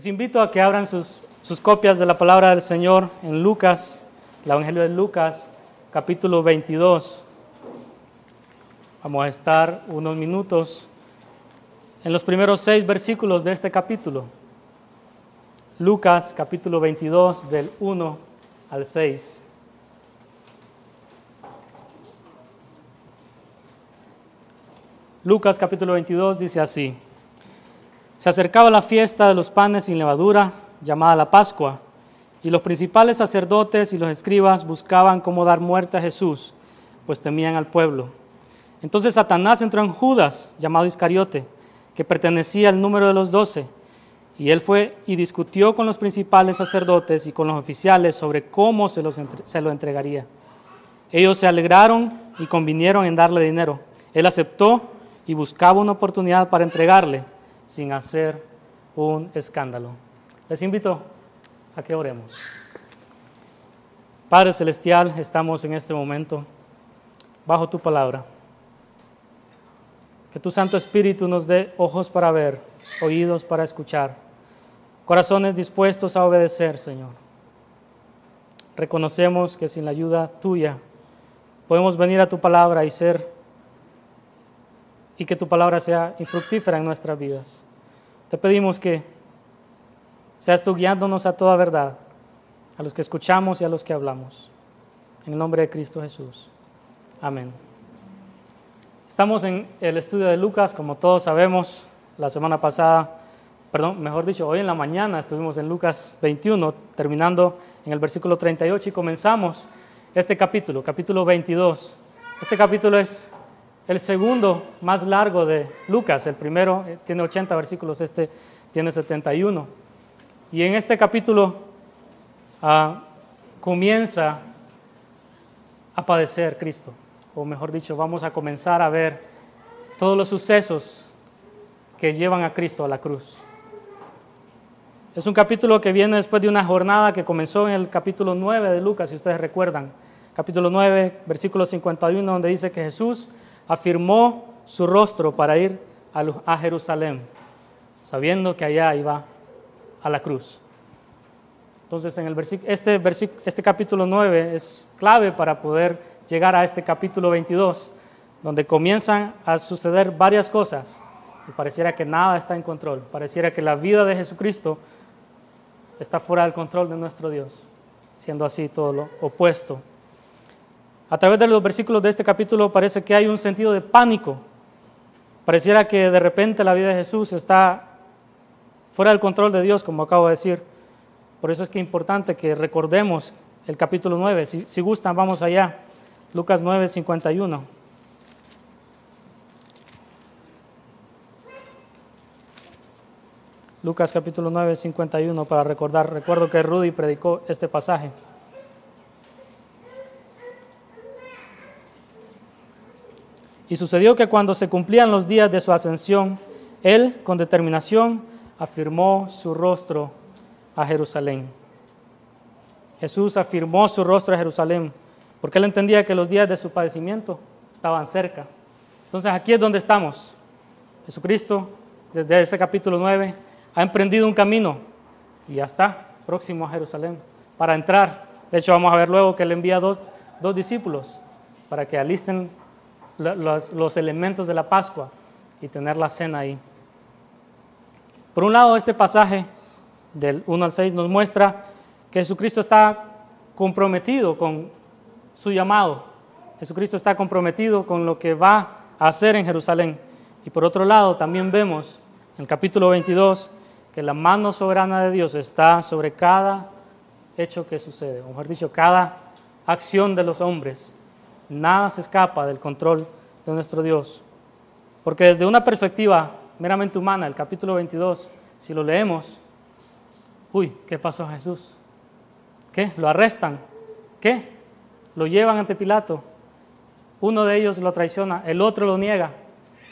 Les invito a que abran sus, sus copias de la palabra del Señor en Lucas, el Evangelio de Lucas, capítulo 22. Vamos a estar unos minutos en los primeros seis versículos de este capítulo. Lucas, capítulo 22, del 1 al 6. Lucas capítulo 22 dice así. Se acercaba la fiesta de los panes sin levadura, llamada la Pascua, y los principales sacerdotes y los escribas buscaban cómo dar muerte a Jesús, pues temían al pueblo. Entonces Satanás entró en Judas, llamado Iscariote, que pertenecía al número de los doce, y él fue y discutió con los principales sacerdotes y con los oficiales sobre cómo se, se lo entregaría. Ellos se alegraron y convinieron en darle dinero. Él aceptó y buscaba una oportunidad para entregarle sin hacer un escándalo. Les invito a que oremos. Padre Celestial, estamos en este momento bajo tu palabra. Que tu Santo Espíritu nos dé ojos para ver, oídos para escuchar, corazones dispuestos a obedecer, Señor. Reconocemos que sin la ayuda tuya podemos venir a tu palabra y ser y que tu palabra sea infructífera en nuestras vidas. Te pedimos que seas tú guiándonos a toda verdad, a los que escuchamos y a los que hablamos. En el nombre de Cristo Jesús. Amén. Estamos en el estudio de Lucas, como todos sabemos, la semana pasada, perdón, mejor dicho, hoy en la mañana estuvimos en Lucas 21, terminando en el versículo 38 y comenzamos este capítulo, capítulo 22. Este capítulo es el segundo más largo de Lucas. El primero eh, tiene 80 versículos, este tiene 71. Y en este capítulo ah, comienza a padecer Cristo, o mejor dicho, vamos a comenzar a ver todos los sucesos que llevan a Cristo a la cruz. Es un capítulo que viene después de una jornada que comenzó en el capítulo 9 de Lucas, si ustedes recuerdan. Capítulo 9, versículo 51, donde dice que Jesús afirmó su rostro para ir a Jerusalén, sabiendo que allá iba a la cruz. Entonces, en el este, este capítulo 9 es clave para poder llegar a este capítulo 22, donde comienzan a suceder varias cosas y pareciera que nada está en control, pareciera que la vida de Jesucristo está fuera del control de nuestro Dios, siendo así todo lo opuesto a través de los versículos de este capítulo parece que hay un sentido de pánico. Pareciera que de repente la vida de Jesús está fuera del control de Dios, como acabo de decir. Por eso es que es importante que recordemos el capítulo 9. Si, gustan, vamos allá. Lucas 9, 51. Lucas capítulo 9, 51 para recordar. Recuerdo que Rudy predicó este pasaje. Y sucedió que cuando se cumplían los días de su ascensión, él con determinación afirmó su rostro a Jerusalén. Jesús afirmó su rostro a Jerusalén porque él entendía que los días de su padecimiento estaban cerca. Entonces aquí es donde estamos. Jesucristo, desde ese capítulo 9, ha emprendido un camino y ya está próximo a Jerusalén para entrar. De hecho, vamos a ver luego que él envía dos, dos discípulos para que alisten los, elementos de la Pascua y tener la cena ahí. Por un lado, este pasaje del 1 al 6 nos muestra que Jesucristo está comprometido con su llamado. Jesucristo está comprometido con lo que va a hacer en Jerusalén. Y por otro lado, también vemos en el capítulo 22 que la mano soberana de Dios está sobre cada hecho que sucede, o mejor dicho, cada acción de los hombres nada se escapa del control de nuestro Dios. Porque desde una perspectiva meramente humana, el capítulo 22, si lo leemos, uy, ¿qué pasó a Jesús? ¿Qué? ¿Lo arrestan? ¿Qué? Lo llevan ante Pilato. Uno de ellos lo traiciona, el otro lo niega.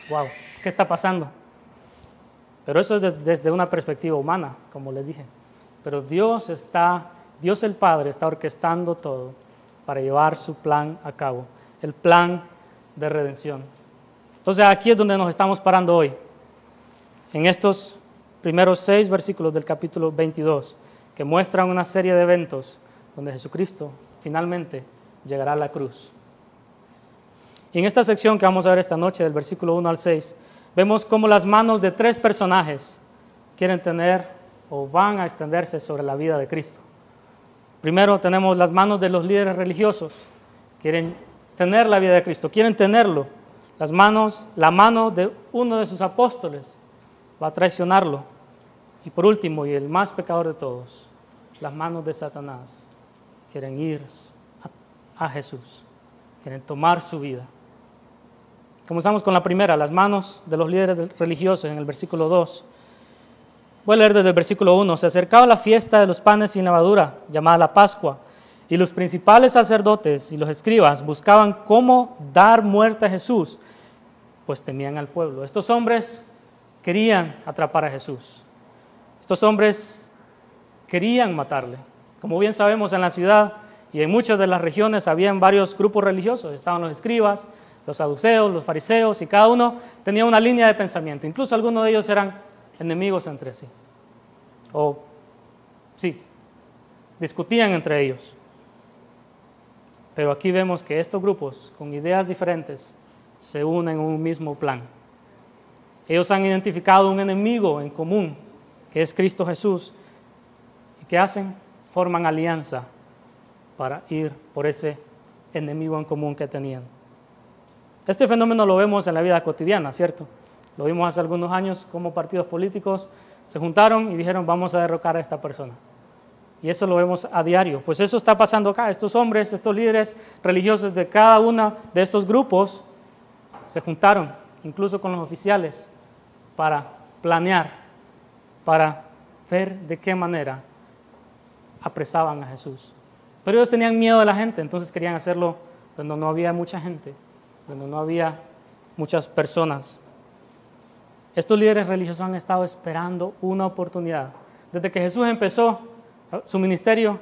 Wow, ¿qué está pasando? Pero eso es desde una perspectiva humana, como les dije. Pero Dios está, Dios el Padre está orquestando todo para llevar su plan a cabo, el plan de redención. Entonces aquí es donde nos estamos parando hoy, en estos primeros seis versículos del capítulo 22, que muestran una serie de eventos donde Jesucristo finalmente llegará a la cruz. Y en esta sección que vamos a ver esta noche, del versículo 1 al 6, vemos cómo las manos de tres personajes quieren tener o van a extenderse sobre la vida de Cristo. Primero tenemos las manos de los líderes religiosos, quieren tener la vida de Cristo, quieren tenerlo. Las manos, la mano de uno de sus apóstoles va a traicionarlo. Y por último, y el más pecador de todos, las manos de Satanás quieren ir a, Jesús, quieren tomar su vida. Comenzamos con la primera, las manos de los líderes religiosos en el versículo 2. Voy a leer desde el versículo 1. Se acercaba la fiesta de los panes sin levadura, llamada la Pascua, y los principales sacerdotes y los escribas buscaban cómo dar muerte a Jesús, pues temían al pueblo. Estos hombres querían atrapar a Jesús. Estos hombres querían matarle. Como bien sabemos, en la ciudad y en muchas de las regiones habían varios grupos religiosos. Estaban los escribas, los saduceos, los fariseos, y cada uno tenía una línea de pensamiento. Incluso algunos de ellos eran enemigos entre sí. O, sí, discutían entre ellos. Pero aquí vemos que estos grupos con ideas diferentes se unen en un mismo plan. Ellos han identificado un enemigo en común, que es Cristo Jesús. ¿Y qué hacen? Forman alianza para ir por ese enemigo en común que tenían. Este fenómeno lo vemos en la vida cotidiana, ¿cierto? Lo vimos hace algunos años como partidos políticos se juntaron y dijeron vamos a derrocar a esta persona. Y eso lo vemos a diario. Pues eso está pasando acá. Estos hombres, estos líderes religiosos de cada uno de estos grupos se juntaron, incluso con los oficiales, para planear, para ver de qué manera apresaban a Jesús. Pero ellos tenían miedo de la gente, entonces querían hacerlo cuando no había mucha gente, cuando no había muchas personas. Estos líderes religiosos han estado esperando una oportunidad. Desde que Jesús empezó su ministerio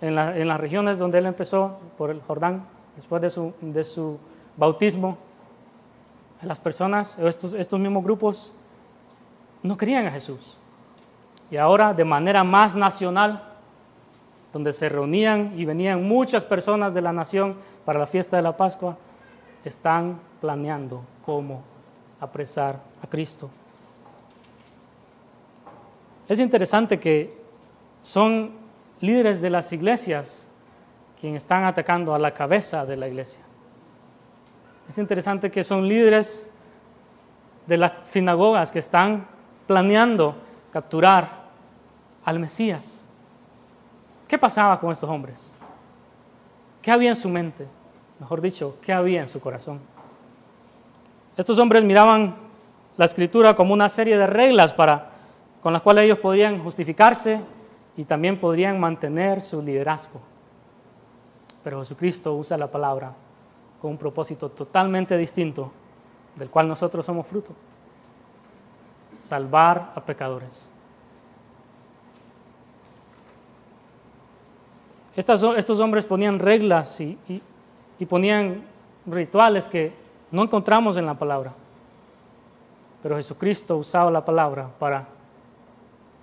en, las regiones donde él empezó, por el Jordán, después de su, bautismo, las personas, estos, estos mismos grupos, no querían a Jesús. Y ahora, de manera más nacional, donde se reunían y venían muchas personas de la nación para la fiesta de la Pascua, están planeando cómo apresar a Cristo. Es interesante que son líderes de las iglesias quienes están atacando a la cabeza de la iglesia. Es interesante que son líderes de las sinagogas que están planeando capturar al Mesías. ¿Qué pasaba con estos hombres? ¿Qué había en su mente? Mejor dicho, ¿qué había en su corazón? Estos hombres miraban la escritura como una serie de reglas para, con las cuales ellos podían justificarse y también podrían mantener su liderazgo. Pero Jesucristo usa la palabra con un propósito totalmente distinto del cual nosotros somos fruto. Salvar a pecadores. estos hombres ponían reglas y ponían rituales que no encontramos en la palabra. Pero Jesucristo usaba la palabra para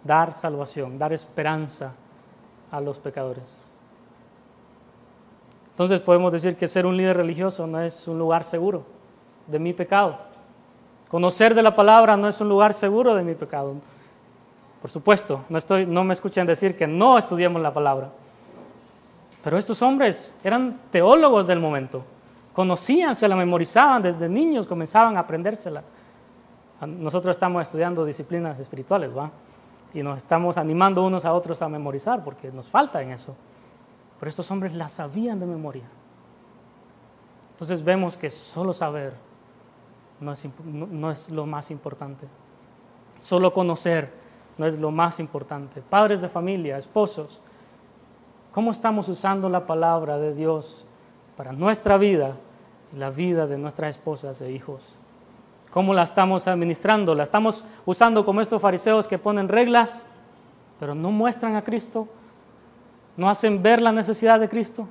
dar salvación, dar esperanza a los pecadores. Entonces podemos decir que ser un líder religioso no es un lugar seguro de mi pecado. Conocer de la palabra no es un lugar seguro de mi pecado. Por supuesto, no, estoy, no me escuchen decir que no estudiemos la palabra. Pero estos hombres eran teólogos del momento conocían, se la memorizaban desde niños, comenzaban a aprendérsela. Nosotros estamos estudiando disciplinas espirituales, ¿va? Y nos estamos animando unos a otros a memorizar porque nos falta en eso. Pero estos hombres la sabían de memoria. Entonces vemos que solo saber no es, no es lo más importante. Solo conocer no es lo más importante. Padres de familia, esposos, ¿cómo estamos usando la palabra de Dios para nuestra vida y la vida de nuestras esposas e hijos. ¿Cómo la estamos administrando? ¿La estamos usando como estos fariseos que ponen reglas, pero no muestran a Cristo? ¿No hacen ver la necesidad de Cristo?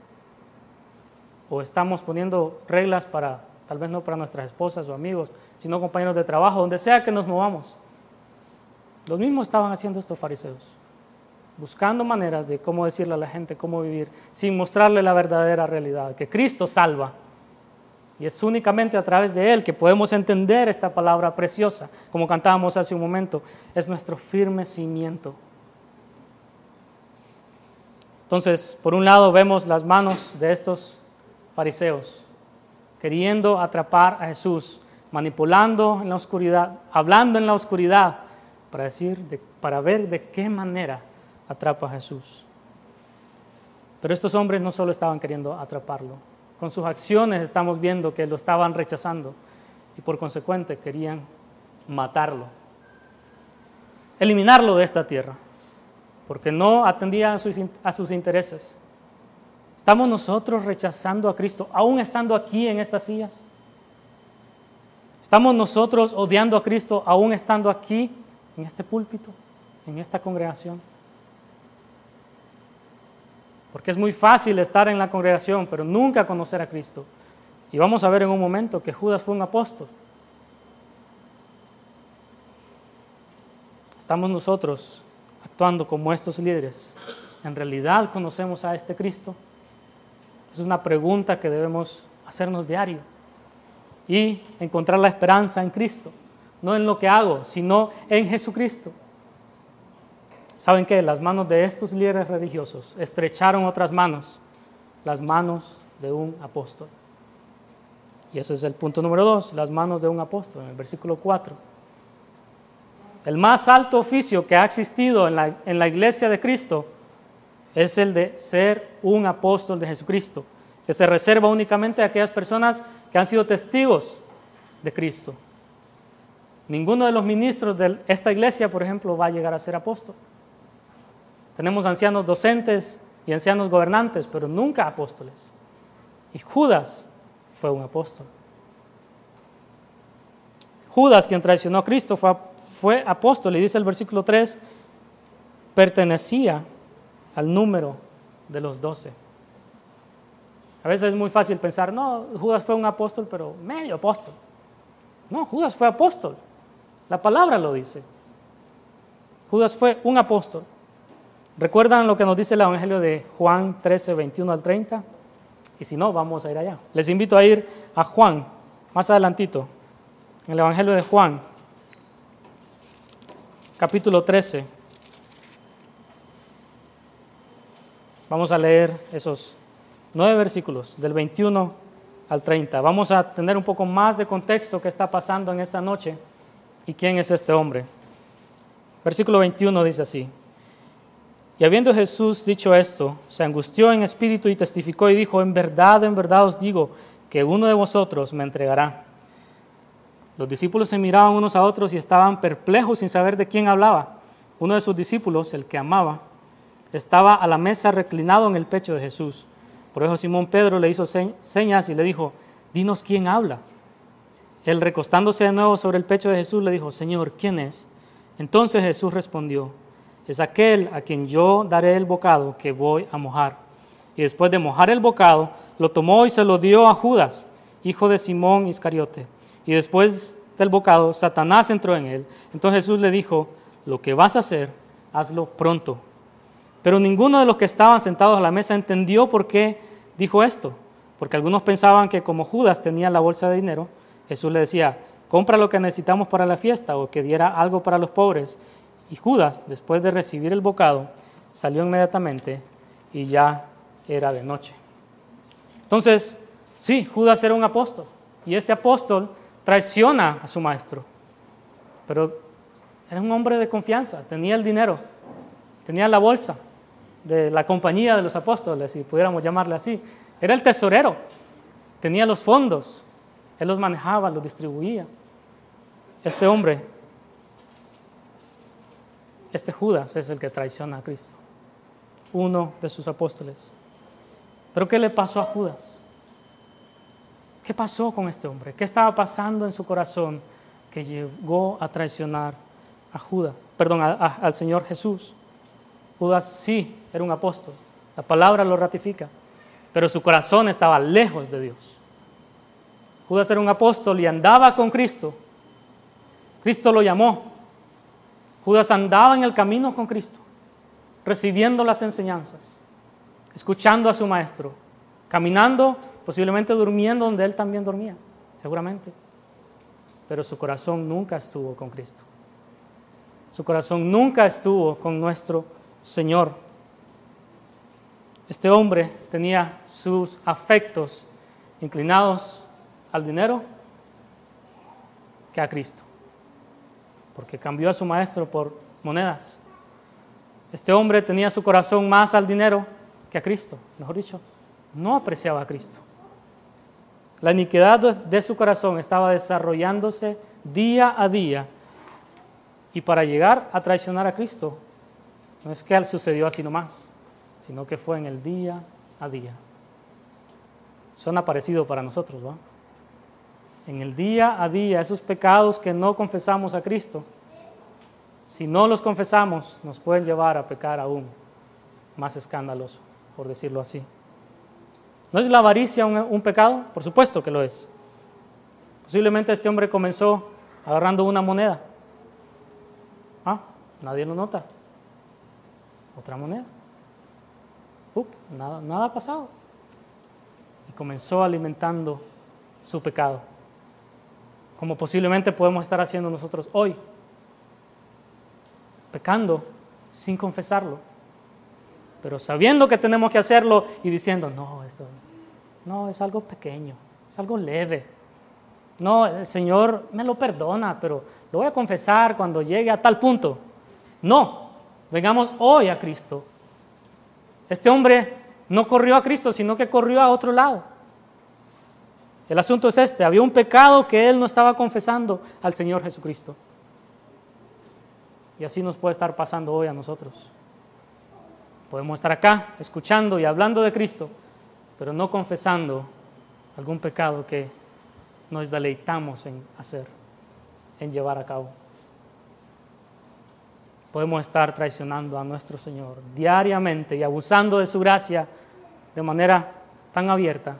¿O estamos poniendo reglas para, tal vez no para nuestras esposas o amigos, sino compañeros de trabajo, donde sea que nos movamos? Lo mismo estaban haciendo estos fariseos, buscando maneras de cómo decirle a la gente cómo vivir, sin mostrarle la verdadera realidad, que Cristo salva. Y es únicamente a través de Él que podemos entender esta palabra preciosa, como cantábamos hace un momento, es nuestro firme cimiento. Entonces, por un lado vemos las manos de estos fariseos, queriendo atrapar a Jesús, manipulando en la oscuridad, hablando en la oscuridad, para, decir para ver de qué manera atrapa a Jesús. Pero estos hombres no solo estaban queriendo atraparlo, con sus acciones estamos viendo que lo estaban rechazando y por consecuente querían matarlo, eliminarlo de esta tierra, porque no atendían a sus, a sus intereses. ¿Estamos nosotros rechazando a Cristo aún estando aquí en estas sillas? ¿Estamos nosotros odiando a Cristo aún estando aquí en este púlpito, en esta congregación? Porque es muy fácil estar en la congregación, pero nunca conocer a Cristo. Y vamos a ver en un momento que Judas fue un apóstol. Estamos nosotros actuando como estos líderes. ¿En realidad conocemos a este Cristo? Es una pregunta que debemos hacernos diario y encontrar la esperanza en Cristo, no en lo que hago, sino en Jesucristo. ¿Saben qué? Las manos de estos líderes religiosos estrecharon otras manos, las manos de un apóstol. Y ese es el punto número dos, las manos de un apóstol, en el versículo 4. El más alto oficio que ha existido en la, en la iglesia de Cristo es el de ser un apóstol de Jesucristo, que se reserva únicamente a aquellas personas que han sido testigos de Cristo. Ninguno de los ministros de esta iglesia, por ejemplo, va a llegar a ser apóstol. Tenemos ancianos docentes y ancianos gobernantes, pero nunca apóstoles. Y Judas fue un apóstol. Judas, quien traicionó a Cristo, fue, apóstol, y dice el versículo 3, pertenecía al número de los doce. A veces es muy fácil pensar, no, Judas fue un apóstol, pero medio apóstol. No, Judas fue apóstol. La palabra lo dice. Judas fue un apóstol. ¿Recuerdan lo que nos dice el Evangelio de Juan 13, 21 al 30? Y si no, vamos a ir allá. Les invito a ir a Juan, más adelantito, en el Evangelio de Juan, capítulo 13. Vamos a leer esos nueve versículos, del 21 al 30. Vamos a tener un poco más de contexto que está pasando en esa noche y quién es este hombre. Versículo 21 dice así. Y habiendo Jesús dicho esto, se angustió en espíritu y testificó y dijo, en verdad, en verdad os digo, que uno de vosotros me entregará. Los discípulos se miraban unos a otros y estaban perplejos sin saber de quién hablaba. Uno de sus discípulos, el que amaba, estaba a la mesa reclinado en el pecho de Jesús. Por eso Simón Pedro le hizo señas y le dijo, dinos quién habla. Él recostándose de nuevo sobre el pecho de Jesús le dijo, Señor, ¿quién es? Entonces Jesús respondió, es aquel a quien yo daré el bocado que voy a mojar. Y después de mojar el bocado, lo tomó y se lo dio a Judas, hijo de Simón Iscariote. Y después del bocado, Satanás entró en él. Entonces Jesús le dijo, lo que vas a hacer, hazlo pronto. Pero ninguno de los que estaban sentados a la mesa entendió por qué dijo esto. Porque algunos pensaban que como Judas tenía la bolsa de dinero, Jesús le decía, compra lo que necesitamos para la fiesta o que diera algo para los pobres. Y Judas, después de recibir el bocado, salió inmediatamente y ya era de noche. Entonces, sí, Judas era un apóstol y este apóstol traiciona a su maestro, pero era un hombre de confianza, tenía el dinero, tenía la bolsa de la compañía de los apóstoles, si pudiéramos llamarle así. Era el tesorero, tenía los fondos, él los manejaba, los distribuía. Este hombre este Judas es el que traiciona a Cristo, uno de sus apóstoles. Pero ¿qué le pasó a Judas? ¿Qué pasó con este hombre? ¿Qué estaba pasando en su corazón que llegó a traicionar a Judas, perdón, al Señor Jesús? Judas sí era un apóstol, la palabra lo ratifica, pero su corazón estaba lejos de Dios. Judas era un apóstol y andaba con Cristo. Cristo lo llamó, Judas andaba en el camino con Cristo, recibiendo las enseñanzas, escuchando a su maestro, caminando, posiblemente durmiendo donde él también dormía, seguramente. Pero su corazón nunca estuvo con Cristo. Su corazón nunca estuvo con nuestro Señor. Este hombre tenía sus afectos inclinados al dinero que a Cristo, porque cambió a su maestro por monedas. Este hombre tenía su corazón más al dinero que a Cristo, mejor dicho, no apreciaba a Cristo. La iniquidad de su corazón estaba desarrollándose día a día y para llegar a traicionar a Cristo, no es que sucedió así nomás, sino que fue en el día a día. Son aparecidos para nosotros, ¿va? En el día a día, esos pecados que no confesamos a Cristo, si no los confesamos, nos pueden llevar a pecar aún más escandaloso, por decirlo así. ¿No es la avaricia un, pecado? Por supuesto que lo es. Posiblemente este hombre comenzó agarrando una moneda Ah, nadie lo nota. Otra moneda. nada, nada ha pasado. Y comenzó alimentando su pecado. Como posiblemente podemos estar haciendo nosotros hoy. Pecando sin confesarlo. Pero sabiendo que tenemos que hacerlo y diciendo, no, esto no, es algo pequeño, es algo leve. No, el Señor me lo perdona, pero lo voy a confesar cuando llegue a tal punto. No, vengamos hoy a Cristo. Este hombre no corrió a Cristo, sino que corrió a otro lado. El asunto es este, había un pecado que él no estaba confesando al Señor Jesucristo. Y así nos puede estar pasando hoy a nosotros. Podemos estar acá escuchando y hablando de Cristo, pero no confesando algún pecado que nos deleitamos en hacer en llevar a cabo. Podemos estar traicionando a nuestro Señor diariamente y abusando de su gracia de manera tan abierta,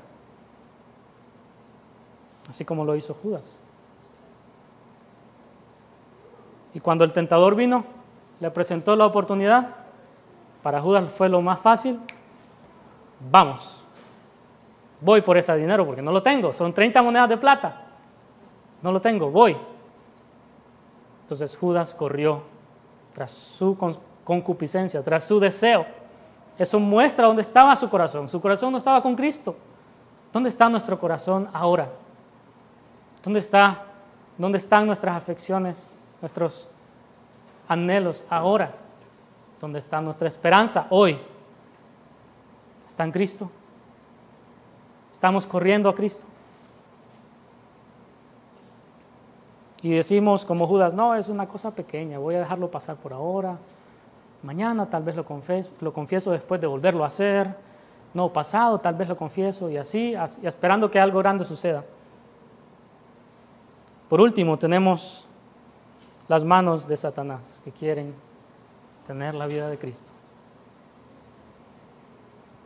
así como lo hizo Judas. Y cuando el tentador vino, le presentó la oportunidad, para Judas fue lo más fácil, vamos, voy por ese dinero porque no lo tengo, son 30 monedas de plata, no lo tengo, voy. Entonces Judas corrió tras su concupiscencia, tras su deseo. Eso muestra dónde estaba su corazón. Su corazón no estaba con Cristo. ¿Dónde está nuestro corazón ahora? ¿Dónde, está, ¿Dónde están nuestras afecciones, nuestros anhelos ahora? ¿Dónde está nuestra esperanza hoy? ¿Está en Cristo? ¿Estamos corriendo a Cristo? Y decimos como Judas, no, es una cosa pequeña, voy a dejarlo pasar por ahora. Mañana tal vez lo, confieso, lo confieso después de volverlo a hacer. No, pasado tal vez lo confieso y así, esperando que algo grande suceda. Por último, tenemos las manos de Satanás que quieren tener la vida de Cristo.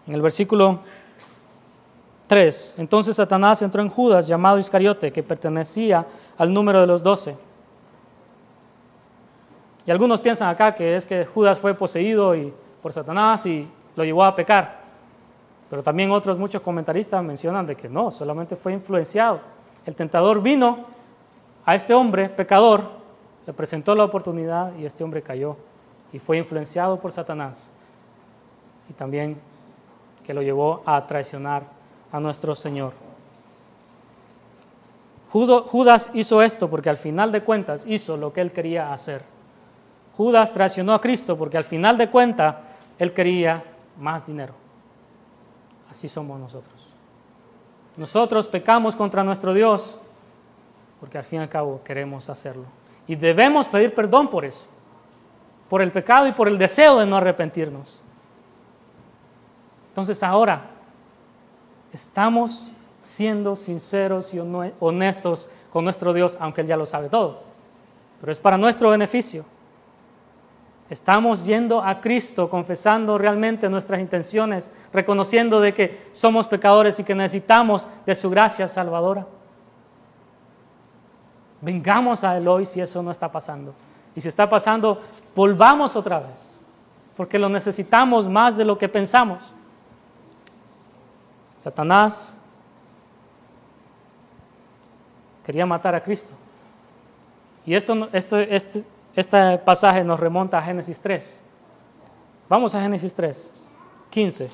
En el versículo 3. Entonces Satanás entró en Judas, llamado Iscariote, que pertenecía al número de los doce. Y algunos piensan acá que es que Judas fue poseído y, por Satanás y lo llevó a pecar. Pero también otros muchos comentaristas mencionan de que no, solamente fue influenciado. El tentador vino a este hombre pecador, le presentó la oportunidad y este hombre cayó y fue influenciado por Satanás. Y también que lo llevó a traicionar a nuestro Señor. Judas hizo esto porque al final de cuentas hizo lo que él quería hacer. Judas traicionó a Cristo porque al final de cuentas él quería más dinero. Así somos nosotros. Nosotros pecamos contra nuestro Dios porque al fin y al cabo queremos hacerlo. Y debemos pedir perdón por eso, por el pecado y por el deseo de no arrepentirnos. Entonces ahora estamos siendo sinceros y honestos con nuestro Dios, aunque Él ya lo sabe todo. Pero es para nuestro beneficio. Estamos yendo a Cristo, confesando realmente nuestras intenciones, reconociendo de que somos pecadores y que necesitamos de su gracia salvadora. Vengamos a Él hoy si eso no está pasando. Y si está pasando, volvamos otra vez, porque lo necesitamos más de lo que pensamos. Satanás quería matar a Cristo. Y esto, esto, este, este pasaje nos remonta a Génesis 3. Vamos a Génesis 3, 15.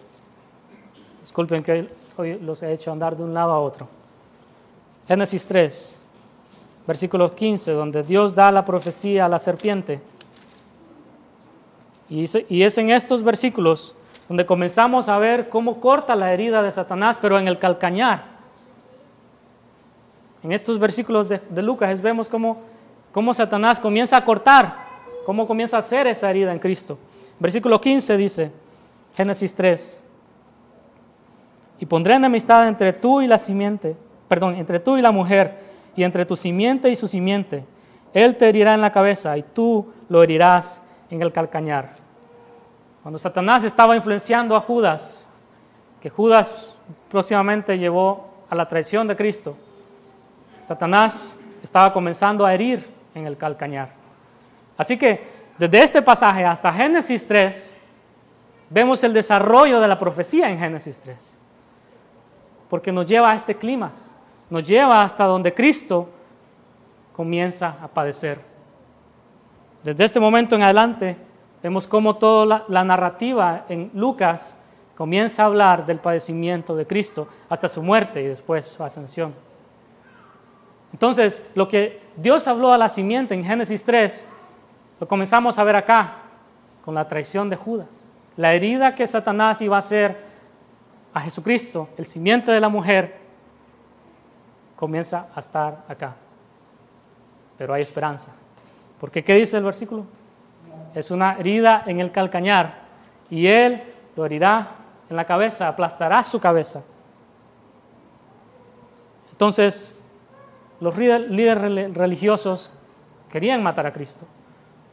Disculpen que hoy los he hecho andar de un lado a otro. Génesis 3, versículo 15, donde Dios da la profecía a la serpiente. Y es en estos versículos donde comenzamos a ver cómo corta la herida de Satanás, pero en el calcañar. En estos versículos de, Lucas vemos cómo, cómo Satanás comienza a cortar, cómo comienza a hacer esa herida en Cristo. Versículo 15 dice, Génesis 3, y pondré enemistad entre tú y la simiente, perdón, entre tú y la mujer, y entre tu simiente y su simiente. Él te herirá en la cabeza y tú lo herirás en el calcañar. Cuando Satanás estaba influenciando a Judas, que Judas próximamente llevó a la traición de Cristo, Satanás estaba comenzando a herir en el calcañar. Así que desde este pasaje hasta Génesis 3, vemos el desarrollo de la profecía en Génesis 3. Porque nos lleva a este clímax, nos lleva hasta donde Cristo comienza a padecer. Desde este momento en adelante, vemos cómo toda la, narrativa en Lucas comienza a hablar del padecimiento de Cristo hasta su muerte y después su ascensión. Entonces, lo que Dios habló a la simiente en Génesis 3, lo comenzamos a ver acá, con la traición de Judas. La herida que Satanás iba a hacer a Jesucristo, el simiente de la mujer, comienza a estar acá. Pero hay esperanza. Porque ¿qué dice el versículo? es una herida en el calcañar y él lo herirá en la cabeza, aplastará su cabeza. Entonces, los líderes religiosos querían matar a Cristo.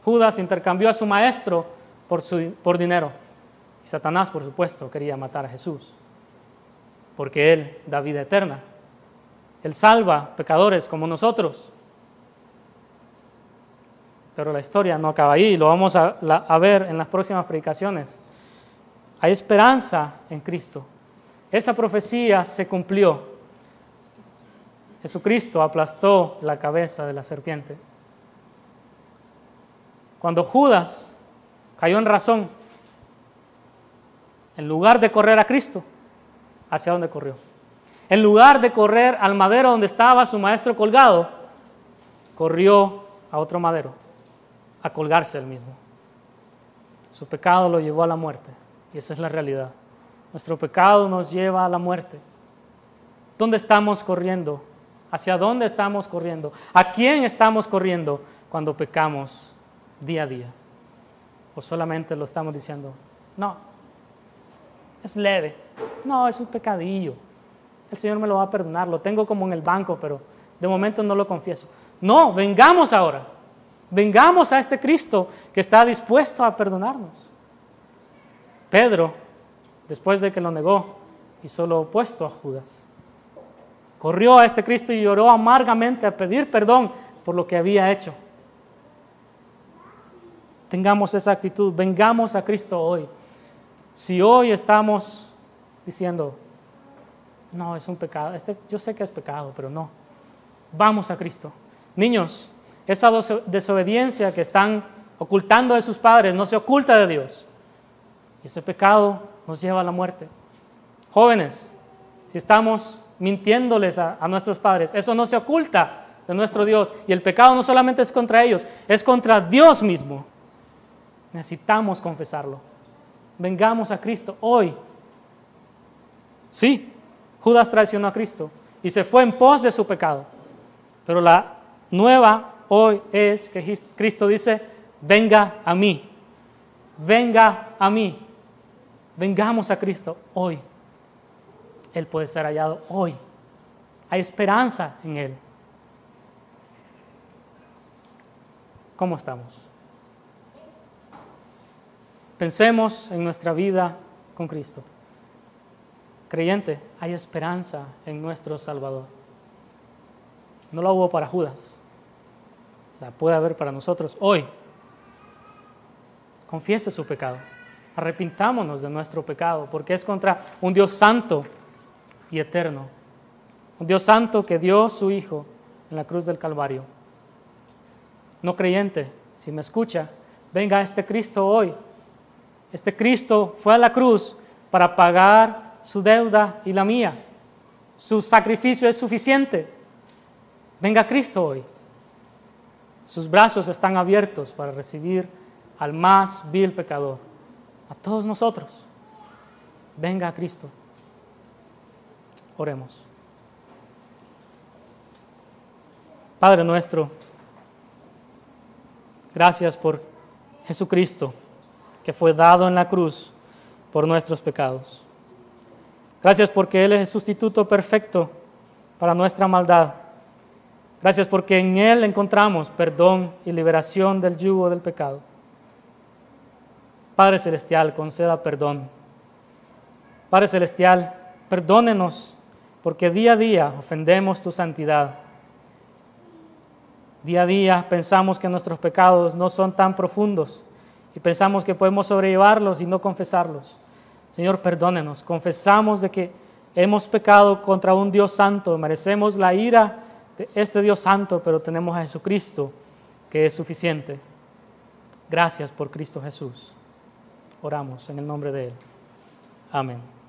Judas intercambió a su maestro por, por dinero. Y Satanás, por supuesto, quería matar a Jesús. Porque Él da vida eterna. Él salva pecadores como nosotros. Pero la historia no acaba ahí, lo vamos a, ver en las próximas predicaciones. Hay esperanza en Cristo. Esa profecía se cumplió. Jesucristo aplastó la cabeza de la serpiente. Cuando Judas cayó en razón, en lugar de correr a Cristo, ¿hacia dónde corrió? En lugar de correr al madero donde estaba su maestro colgado, corrió a otro madero a colgarse él mismo. Su pecado lo llevó a la muerte y esa es la realidad. Nuestro pecado nos lleva a la muerte. ¿Dónde estamos corriendo? ¿Hacia dónde estamos corriendo? ¿A quién estamos corriendo cuando pecamos día a día? ¿O solamente lo estamos diciendo? No, es leve. No, es un pecadillo. El Señor me lo va a perdonar. Lo tengo como en el banco, pero de momento no lo confieso. No, vengamos ahora. Vengamos a este Cristo que está dispuesto a perdonarnos. Pedro, después de que lo negó, hizo lo opuesto a Judas. Corrió a este Cristo y lloró amargamente a pedir perdón por lo que había hecho. Tengamos esa actitud, vengamos a Cristo hoy. Si hoy estamos diciendo, no, es un pecado, este, yo sé que es pecado, pero no, vamos a Cristo. Niños, esa desobediencia que están ocultando de sus padres no se oculta de Dios. Y ese pecado nos lleva a la muerte. Jóvenes, si estamos mintiéndoles a, a, nuestros padres, eso no se oculta de nuestro Dios. Y el pecado no solamente es contra ellos, es contra Dios mismo. Necesitamos confesarlo. Vengamos a Cristo hoy. Sí, Judas traicionó a Cristo y se fue en pos de su pecado. Pero la nueva hoy es que Cristo dice, venga a mí, venga a mí, vengamos a Cristo hoy. Él puede ser hallado hoy. Hay esperanza en Él. ¿Cómo estamos? Pensemos en nuestra vida con Cristo. Creyente, hay esperanza en nuestro Salvador. No lo hubo para Judas la puede haber para nosotros hoy. Confiese su pecado. Arrepintámonos de nuestro pecado, porque es contra un Dios santo y eterno. Un Dios santo que dio su Hijo en la cruz del Calvario. No creyente, si me escucha, venga este Cristo hoy. Este Cristo fue a la cruz para pagar su deuda y la mía. Su sacrificio es suficiente. Venga Cristo hoy. Sus brazos están abiertos para recibir al más vil pecador, a todos nosotros. Venga a Cristo. Oremos. Padre nuestro, gracias por Jesucristo que fue dado en la cruz por nuestros pecados. Gracias porque Él es el sustituto perfecto para nuestra maldad. Gracias porque en Él encontramos perdón y liberación del yugo del pecado. Padre Celestial, conceda perdón. Padre Celestial, perdónenos porque día a día ofendemos tu santidad. Día a día pensamos que nuestros pecados no son tan profundos y pensamos que podemos sobrellevarlos y no confesarlos. Señor, perdónenos. Confesamos de que hemos pecado contra un Dios santo, merecemos la ira de este Dios santo, pero tenemos a Jesucristo que es suficiente. Gracias por Cristo Jesús. Oramos en el nombre de Él. Amén.